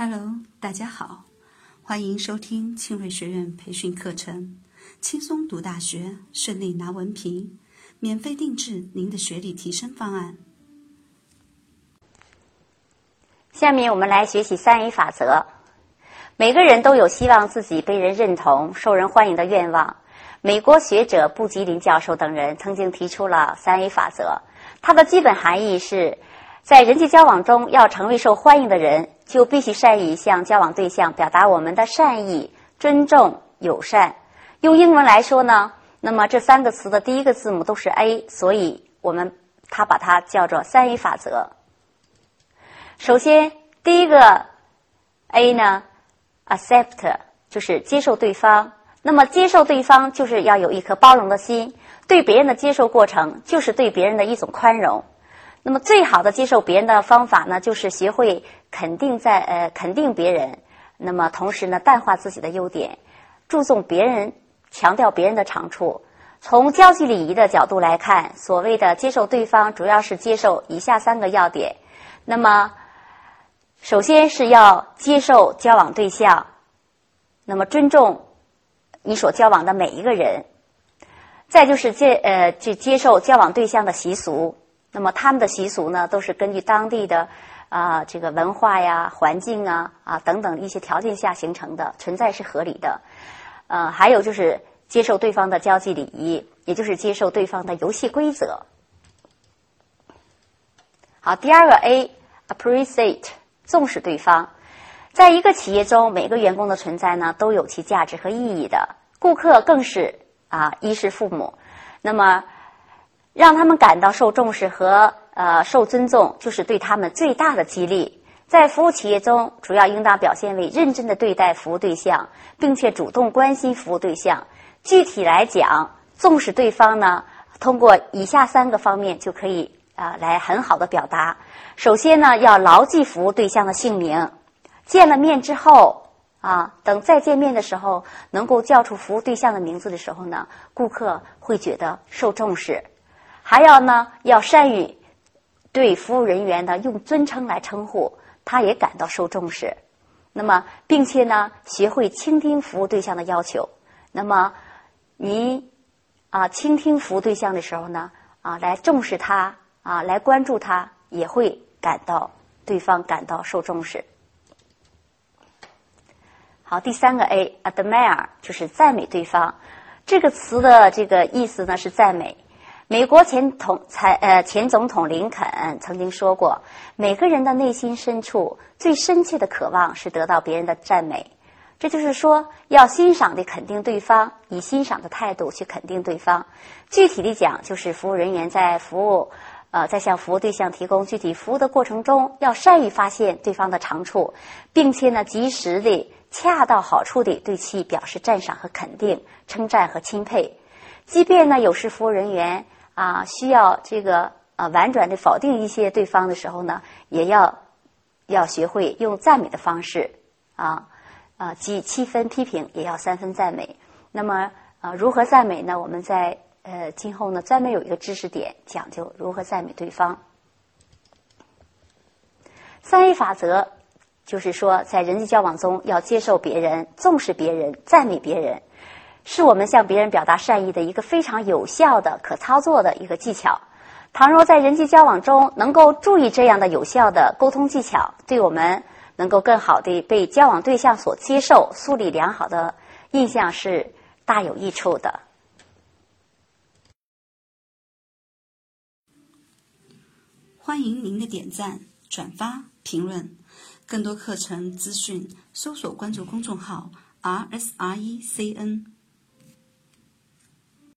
Hello，大家好，欢迎收听庆瑞学院培训课程，轻松读大学，顺利拿文凭，免费定制您的学历提升方案。下面我们来学习三 A 法则。每个人都有希望自己被人认同、受人欢迎的愿望。美国学者布吉林教授等人曾经提出了三 A 法则，它的基本含义是在人际交往中要成为受欢迎的人。就必须善于向交往对象表达我们的善意、尊重、友善。用英文来说呢，那么这三个词的第一个字母都是 A，所以我们他把它叫做三 A 法则。首先，第一个 A 呢，accept 就是接受对方。那么接受对方就是要有一颗包容的心，对别人的接受过程就是对别人的一种宽容。那么最好的接受别人的方法呢，就是学会肯定在呃肯定别人，那么同时呢淡化自己的优点，注重别人，强调别人的长处。从交际礼仪的角度来看，所谓的接受对方，主要是接受以下三个要点。那么，首先是要接受交往对象，那么尊重你所交往的每一个人，再就是接呃去接受交往对象的习俗。那么他们的习俗呢，都是根据当地的啊这个文化呀、环境啊啊等等一些条件下形成的，存在是合理的。呃，还有就是接受对方的交际礼仪，也就是接受对方的游戏规则。好，第二个 A，appreciate 重视对方。在一个企业中，每个员工的存在呢，都有其价值和意义的。顾客更是啊衣食父母。那么。让他们感到受重视和呃受尊重，就是对他们最大的激励。在服务企业中，主要应当表现为认真的对待服务对象，并且主动关心服务对象。具体来讲，重视对方呢，通过以下三个方面就可以啊来很好的表达。首先呢，要牢记服务对象的姓名，见了面之后啊，等再见面的时候，能够叫出服务对象的名字的时候呢，顾客会觉得受重视。还要呢，要善于对服务人员呢用尊称来称呼，他也感到受重视。那么，并且呢，学会倾听服务对象的要求。那么，你啊，倾听服务对象的时候呢，啊，来重视他，啊，来关注他，也会感到对方感到受重视。好，第三个 A，admire 就是赞美对方。这个词的这个意思呢是赞美。美国前统才呃前总统林肯曾经说过，每个人的内心深处最深切的渴望是得到别人的赞美。这就是说，要欣赏的肯定对方，以欣赏的态度去肯定对方。具体的讲，就是服务人员在服务呃在向服务对象提供具体服务的过程中，要善于发现对方的长处，并且呢及时的、恰到好处的对其表示赞赏和肯定、称赞和钦佩。即便呢有时服务人员。啊，需要这个啊婉转的否定一些对方的时候呢，也要要学会用赞美的方式啊啊，即七分批评也要三分赞美。那么啊，如何赞美呢？我们在呃今后呢专门有一个知识点讲究如何赞美对方。三 A 法则就是说，在人际交往中要接受别人、重视别人、赞美别人。是我们向别人表达善意的一个非常有效的、可操作的一个技巧。倘若在人际交往中能够注意这样的有效的沟通技巧，对我们能够更好的被交往对象所接受、树立良好的印象是大有益处的。欢迎您的点赞、转发、评论。更多课程资讯，搜索关注公众号 “r s r e c n”。